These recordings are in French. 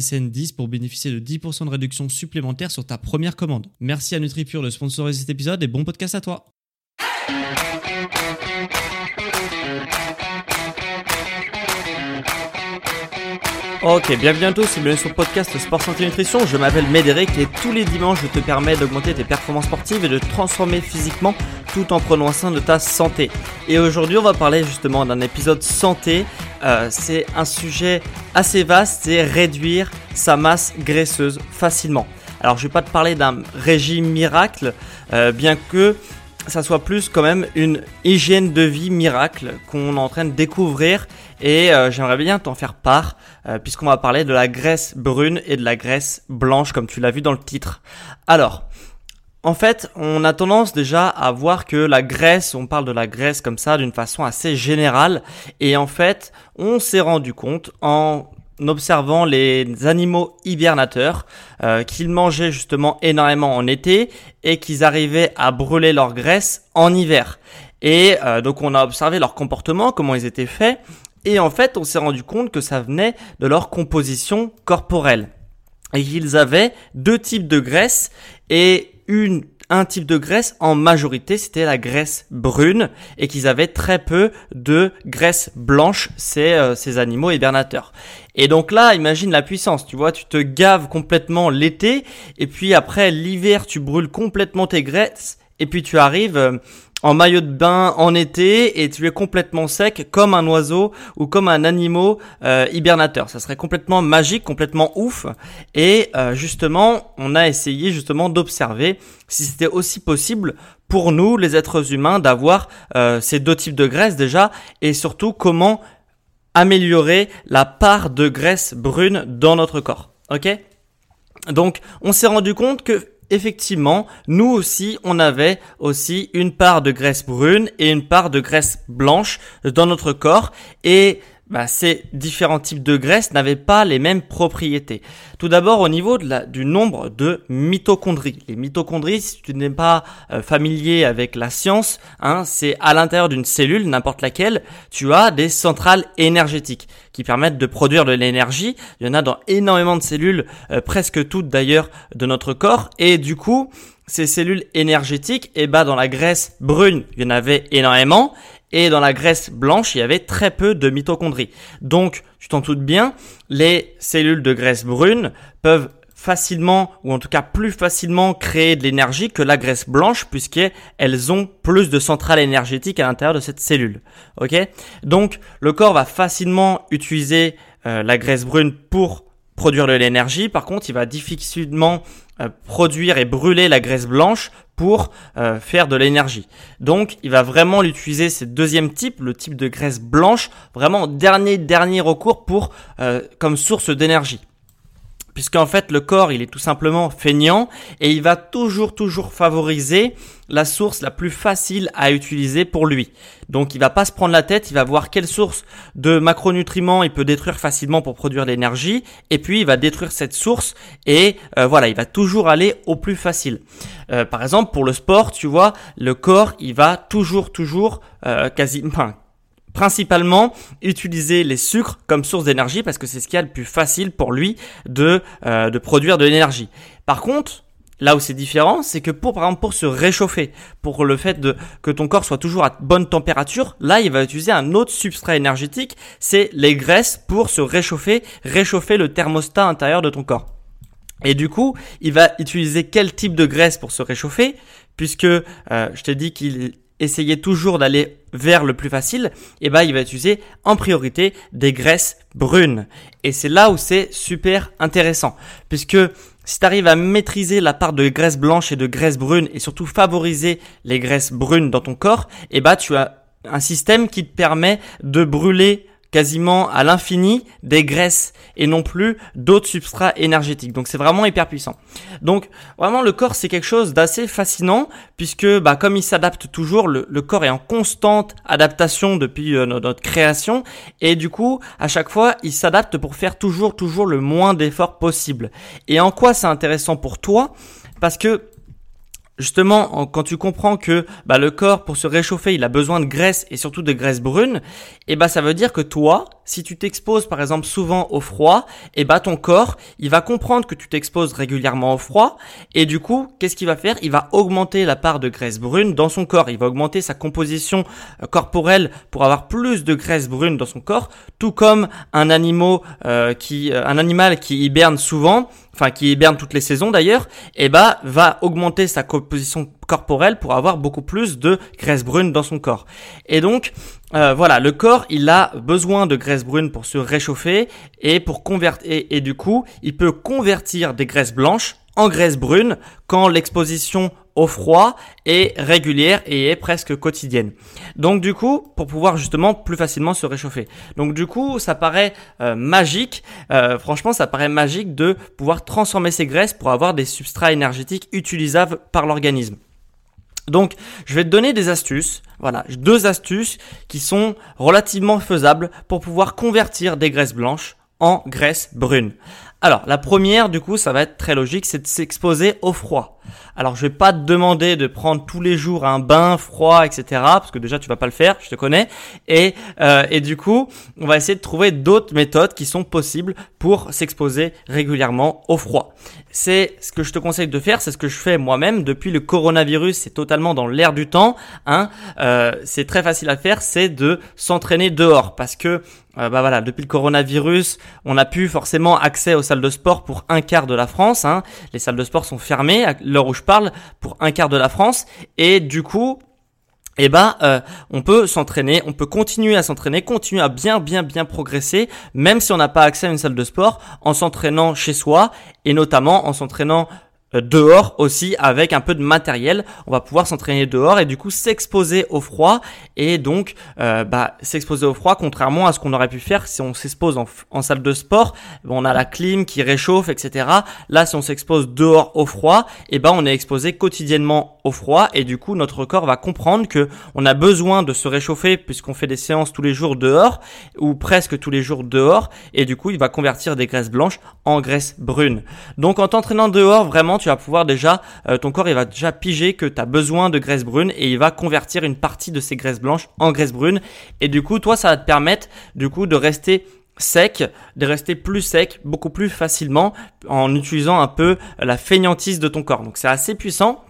SSN 10 pour bénéficier de 10% de réduction supplémentaire sur ta première commande. Merci à NutriPure de sponsoriser cet épisode et bon podcast à toi. Ok, bienvenue à tous et bienvenue sur le podcast Sport Santé Nutrition. Je m'appelle Médéric et tous les dimanches je te permets d'augmenter tes performances sportives et de transformer physiquement tout en prenant soin de ta santé. Et aujourd'hui on va parler justement d'un épisode santé. Euh, c'est un sujet assez vaste, c'est réduire sa masse graisseuse facilement. Alors je vais pas te parler d'un régime miracle, euh, bien que ça soit plus quand même une hygiène de vie miracle qu'on est en train de découvrir et euh, j'aimerais bien t'en faire part puisqu'on va parler de la graisse brune et de la graisse blanche comme tu l'as vu dans le titre. Alors, en fait, on a tendance déjà à voir que la graisse, on parle de la graisse comme ça d'une façon assez générale et en fait, on s'est rendu compte en observant les animaux hibernateurs euh, qu'ils mangeaient justement énormément en été et qu'ils arrivaient à brûler leur graisse en hiver. Et euh, donc on a observé leur comportement, comment ils étaient faits, et en fait on s'est rendu compte que ça venait de leur composition corporelle. Et qu'ils avaient deux types de graisse et une un type de graisse, en majorité c'était la graisse brune et qu'ils avaient très peu de graisse blanche, ces, euh, ces animaux hibernateurs. Et donc là, imagine la puissance, tu vois, tu te gaves complètement l'été et puis après l'hiver tu brûles complètement tes graisses et puis tu arrives euh, en maillot de bain en été et tu es complètement sec comme un oiseau ou comme un animal euh, hibernateur. Ça serait complètement magique, complètement ouf. Et euh, justement, on a essayé justement d'observer si c'était aussi possible pour nous, les êtres humains, d'avoir euh, ces deux types de graisse déjà et surtout comment améliorer la part de graisse brune dans notre corps. Ok? Donc, on s'est rendu compte que effectivement, nous aussi, on avait aussi une part de graisse brune et une part de graisse blanche dans notre corps. Et bah, ces différents types de graisses n'avaient pas les mêmes propriétés. Tout d'abord au niveau de la, du nombre de mitochondries. Les mitochondries, si tu n'es pas euh, familier avec la science, hein, c'est à l'intérieur d'une cellule, n'importe laquelle, tu as des centrales énergétiques qui permettent de produire de l'énergie. Il y en a dans énormément de cellules, euh, presque toutes d'ailleurs, de notre corps. Et du coup, ces cellules énergétiques, eh bah dans la graisse brune, il y en avait énormément, et dans la graisse blanche, il y avait très peu de mitochondries. Donc, tu t'en doutes bien, les cellules de graisse brune peuvent facilement, ou en tout cas plus facilement créer de l'énergie que la graisse blanche, puisqu'elles ont plus de centrales énergétiques à l'intérieur de cette cellule. Ok? Donc, le corps va facilement utiliser euh, la graisse brune pour produire de l'énergie. Par contre, il va difficilement produire et brûler la graisse blanche pour euh, faire de l'énergie. Donc, il va vraiment l'utiliser, ce deuxième type, le type de graisse blanche, vraiment dernier dernier recours pour euh, comme source d'énergie puisqu'en fait le corps il est tout simplement feignant et il va toujours toujours favoriser la source la plus facile à utiliser pour lui. Donc il va pas se prendre la tête, il va voir quelle source de macronutriments il peut détruire facilement pour produire l'énergie et puis il va détruire cette source et euh, voilà, il va toujours aller au plus facile. Euh, par exemple pour le sport, tu vois, le corps il va toujours toujours euh, quasi principalement utiliser les sucres comme source d'énergie parce que c'est ce qui est le plus facile pour lui de, euh, de produire de l'énergie. Par contre, Là où c'est différent, c'est que pour par exemple pour se réchauffer, pour le fait de que ton corps soit toujours à bonne température, là il va utiliser un autre substrat énergétique, c'est les graisses pour se réchauffer, réchauffer le thermostat intérieur de ton corps. Et du coup, il va utiliser quel type de graisse pour se réchauffer, puisque euh, je t'ai dit qu'il essayait toujours d'aller vers le plus facile, eh ben il va utiliser en priorité des graisses brunes. Et c'est là où c'est super intéressant, puisque si tu arrives à maîtriser la part de graisse blanche et de graisse brune et surtout favoriser les graisses brunes dans ton corps, eh bah tu as un système qui te permet de brûler quasiment à l'infini des graisses et non plus d'autres substrats énergétiques. Donc c'est vraiment hyper puissant. Donc vraiment le corps c'est quelque chose d'assez fascinant puisque bah, comme il s'adapte toujours, le, corps est en constante adaptation depuis euh, notre création et du coup à chaque fois il s'adapte pour faire toujours toujours le moins d'efforts possible. Et en quoi c'est intéressant pour toi? Parce que Justement, quand tu comprends que bah, le corps, pour se réchauffer, il a besoin de graisse et surtout de graisse brune, et bah ça veut dire que toi, si tu t'exposes par exemple souvent au froid, et bah ton corps, il va comprendre que tu t'exposes régulièrement au froid, et du coup, qu'est-ce qu'il va faire? Il va augmenter la part de graisse brune dans son corps. Il va augmenter sa composition euh, corporelle pour avoir plus de graisse brune dans son corps, tout comme un animal euh, euh, un animal qui hiberne souvent enfin qui hiberne toutes les saisons d'ailleurs, et eh bah va augmenter sa composition corporelle pour avoir beaucoup plus de graisse brune dans son corps. Et donc euh, voilà, le corps il a besoin de graisse brune pour se réchauffer et pour convertir et, et du coup il peut convertir des graisses blanches en graisse brune quand l'exposition au froid est régulière et est presque quotidienne. Donc du coup, pour pouvoir justement plus facilement se réchauffer. Donc du coup, ça paraît euh, magique, euh, franchement ça paraît magique de pouvoir transformer ces graisses pour avoir des substrats énergétiques utilisables par l'organisme. Donc, je vais te donner des astuces. Voilà, deux astuces qui sont relativement faisables pour pouvoir convertir des graisses blanches en graisses brunes. Alors, la première, du coup, ça va être très logique, c'est de s'exposer au froid. Alors, je vais pas te demander de prendre tous les jours un bain froid, etc., parce que déjà, tu vas pas le faire, je te connais. Et, euh, et du coup, on va essayer de trouver d'autres méthodes qui sont possibles pour s'exposer régulièrement au froid. C'est ce que je te conseille de faire, c'est ce que je fais moi-même depuis le coronavirus, c'est totalement dans l'air du temps. Hein. Euh, c'est très facile à faire, c'est de s'entraîner dehors, parce que euh, bah voilà, depuis le coronavirus, on n'a plus forcément accès aux salles de sport pour un quart de la France. Hein. Les salles de sport sont fermées l'heure où je parle pour un quart de la France, et du coup, eh ben, euh, on peut s'entraîner, on peut continuer à s'entraîner, continuer à bien, bien, bien progresser, même si on n'a pas accès à une salle de sport, en s'entraînant chez soi et notamment en s'entraînant dehors aussi avec un peu de matériel. On va pouvoir s'entraîner dehors et du coup s'exposer au froid et donc euh, bah, s'exposer au froid contrairement à ce qu'on aurait pu faire si on s'expose en, salle de sport. on a la clim qui réchauffe, etc. Là, si on s'expose dehors au froid, et eh ben on est exposé quotidiennement au froid et du coup notre corps va comprendre que on a besoin de se réchauffer puisqu'on fait des séances tous les jours dehors ou presque tous les jours dehors et du coup il va convertir des graisses blanches en graisses brunes. Donc en t'entraînant dehors, vraiment tu vas pouvoir déjà, euh, ton corps il va déjà piger que tu as besoin de graisse brune et il va convertir une partie de ces graisses blanches en graisse brune. Et du coup, toi, ça va te permettre du coup de rester sec, de rester plus sec beaucoup plus facilement en utilisant un peu la feignantise de ton corps. Donc c'est assez puissant.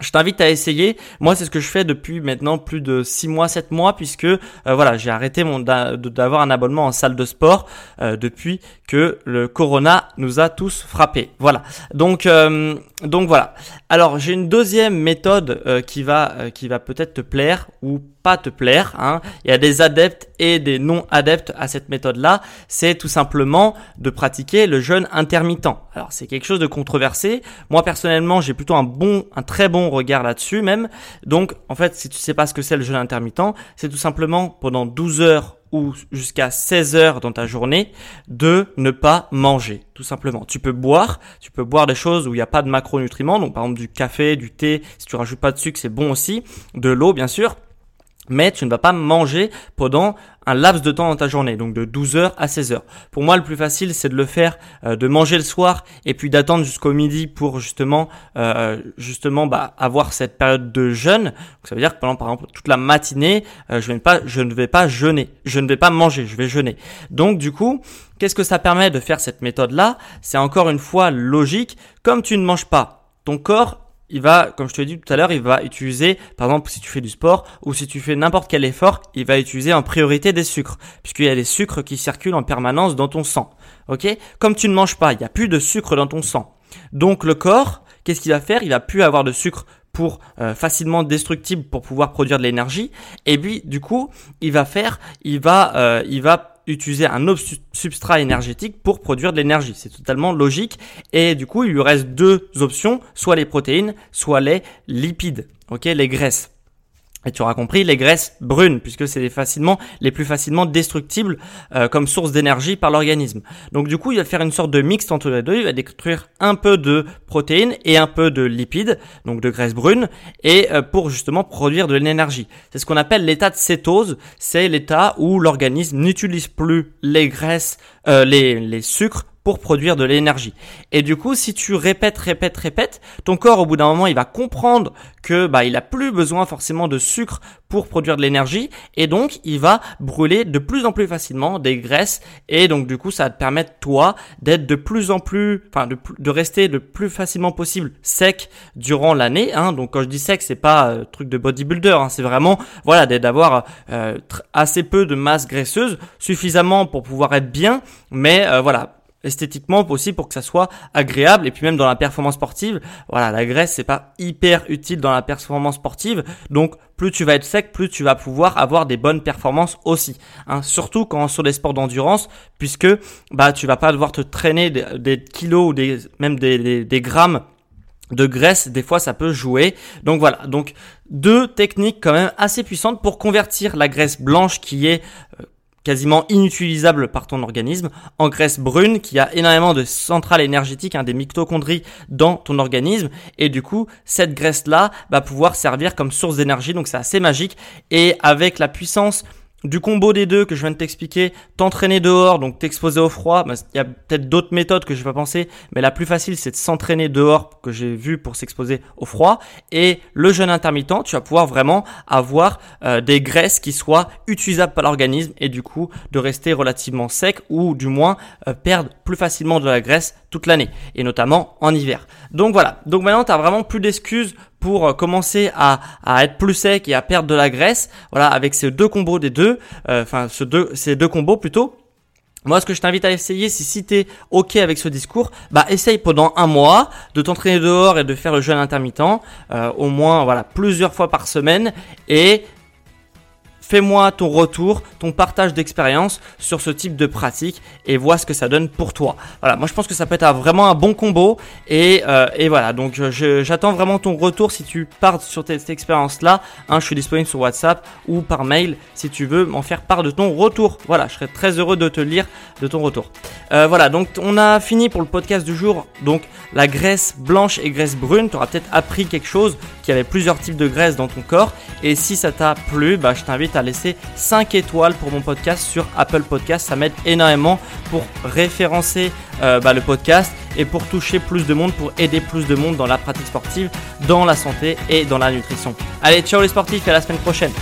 Je t'invite à essayer. Moi, c'est ce que je fais depuis maintenant plus de 6 mois, 7 mois, puisque euh, voilà, j'ai arrêté d'avoir un abonnement en salle de sport euh, depuis que le corona nous a tous frappés. Voilà. Donc euh, donc voilà. Alors j'ai une deuxième méthode qui va qui va peut-être te plaire ou pas te plaire. Hein. Il y a des adeptes et des non adeptes à cette méthode-là. C'est tout simplement de pratiquer le jeûne intermittent. Alors c'est quelque chose de controversé. Moi personnellement, j'ai plutôt un bon, un très bon regard là-dessus même. Donc en fait, si tu sais pas ce que c'est le jeûne intermittent, c'est tout simplement pendant 12 heures ou jusqu'à 16 heures dans ta journée de ne pas manger, tout simplement. Tu peux boire, tu peux boire des choses où il n'y a pas de macronutriments, donc par exemple du café, du thé, si tu rajoutes pas de sucre, c'est bon aussi, de l'eau bien sûr, mais tu ne vas pas manger pendant un laps de temps dans ta journée, donc de 12h à 16h. Pour moi, le plus facile, c'est de le faire, euh, de manger le soir et puis d'attendre jusqu'au midi pour justement, euh, justement, bah, avoir cette période de jeûne. Donc, ça veut dire que pendant, par exemple, toute la matinée, euh, je, vais pas, je ne vais pas jeûner, je ne vais pas manger, je vais jeûner. Donc, du coup, qu'est-ce que ça permet de faire cette méthode-là? C'est encore une fois logique. Comme tu ne manges pas ton corps il va, comme je te l'ai dit tout à l'heure, il va utiliser, par exemple, si tu fais du sport ou si tu fais n'importe quel effort, il va utiliser en priorité des sucres, puisqu'il y a des sucres qui circulent en permanence dans ton sang. Ok? Comme tu ne manges pas, il n'y a plus de sucre dans ton sang. Donc le corps, qu'est-ce qu'il va faire? Il va plus avoir de sucre pour euh, facilement destructible pour pouvoir produire de l'énergie. Et puis du coup, il va faire, il va, euh, il va utiliser un substrat énergétique pour produire de l'énergie. C'est totalement logique. Et du coup, il lui reste deux options, soit les protéines, soit les lipides, ok, les graisses. Et tu auras compris, les graisses brunes, puisque c'est les plus facilement destructibles euh, comme source d'énergie par l'organisme. Donc du coup, il va faire une sorte de mix entre les deux. Il va détruire un peu de protéines et un peu de lipides, donc de graisses brunes, et euh, pour justement produire de l'énergie. C'est ce qu'on appelle l'état de cétose. C'est l'état où l'organisme n'utilise plus les graisses, euh, les sucres pour produire de l'énergie. Et du coup, si tu répètes, répètes, répètes, ton corps au bout d'un moment, il va comprendre que bah il a plus besoin forcément de sucre pour produire de l'énergie et donc il va brûler de plus en plus facilement des graisses et donc du coup ça va te permettre toi d'être de plus en plus enfin de, de rester le plus facilement possible sec durant l'année hein. donc quand je dis sec c'est pas euh, truc de bodybuilder hein. c'est vraiment voilà d'avoir euh, assez peu de masse graisseuse suffisamment pour pouvoir être bien mais euh, voilà esthétiquement aussi pour que ça soit agréable et puis même dans la performance sportive voilà la graisse c'est pas hyper utile dans la performance sportive donc plus tu vas être sec plus tu vas pouvoir avoir des bonnes performances aussi hein. surtout quand sur des sports d'endurance puisque bah tu vas pas devoir te traîner des, kilos ou des même des, des grammes de graisse, des fois ça peut jouer. Donc voilà, donc deux techniques quand même assez puissantes pour convertir la graisse blanche qui est euh, quasiment inutilisable par ton organisme, en graisse brune qui a énormément de centrales énergétiques, hein, des mitochondries dans ton organisme, et du coup cette graisse-là va pouvoir servir comme source d'énergie, donc c'est assez magique, et avec la puissance du combo des deux que je viens de t'expliquer, t'entraîner dehors, donc t'exposer au froid, bah, il y a peut-être d'autres méthodes que je vais pas penser, mais la plus facile c'est de s'entraîner dehors que j'ai vu pour s'exposer au froid. Et le jeûne intermittent, tu vas pouvoir vraiment avoir euh, des graisses qui soient utilisables par l'organisme et du coup de rester relativement sec ou du moins euh, perdre plus facilement de la graisse l'année et notamment en hiver. Donc voilà, donc maintenant tu as vraiment plus d'excuses pour euh, commencer à, à, être plus sec et à perdre de la graisse. Voilà, avec ces deux combos des deux, euh, enfin ce deux, ces deux combos plutôt. Moi, ce que je t'invite à essayer, c'est si t'es ok avec ce discours, bah essaye pendant un mois de t'entraîner dehors et de faire le jeûne intermittent, euh, au moins voilà plusieurs fois par semaine, et Fais-moi ton retour, ton partage d'expérience sur ce type de pratique et vois ce que ça donne pour toi. Voilà, moi je pense que ça peut être vraiment un bon combo et, euh, et voilà, donc j'attends vraiment ton retour si tu pars sur cette expérience-là. Hein, je suis disponible sur WhatsApp ou par mail si tu veux m'en faire part de ton retour. Voilà, je serais très heureux de te lire de ton retour. Euh, voilà, donc on a fini pour le podcast du jour. Donc la graisse blanche et graisse brune, tu auras peut-être appris quelque chose, qu'il y avait plusieurs types de graisse dans ton corps. Et si ça t'a plu, bah, je t'invite à laisser 5 étoiles pour mon podcast sur Apple Podcast. Ça m'aide énormément pour référencer euh, bah, le podcast et pour toucher plus de monde, pour aider plus de monde dans la pratique sportive, dans la santé et dans la nutrition. Allez, ciao les sportifs à la semaine prochaine.